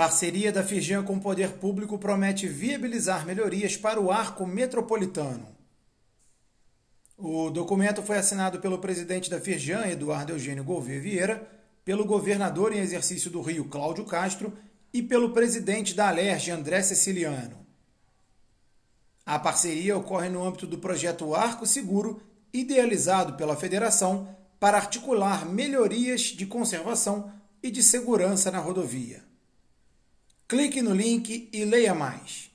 Parceria da Firjan com o Poder Público promete viabilizar melhorias para o arco metropolitano. O documento foi assinado pelo presidente da Firjan, Eduardo Eugênio Gouveia Vieira, pelo governador em exercício do Rio, Cláudio Castro, e pelo presidente da Alerj, André Ceciliano. A parceria ocorre no âmbito do projeto Arco Seguro, idealizado pela federação para articular melhorias de conservação e de segurança na rodovia. Clique no link e leia mais.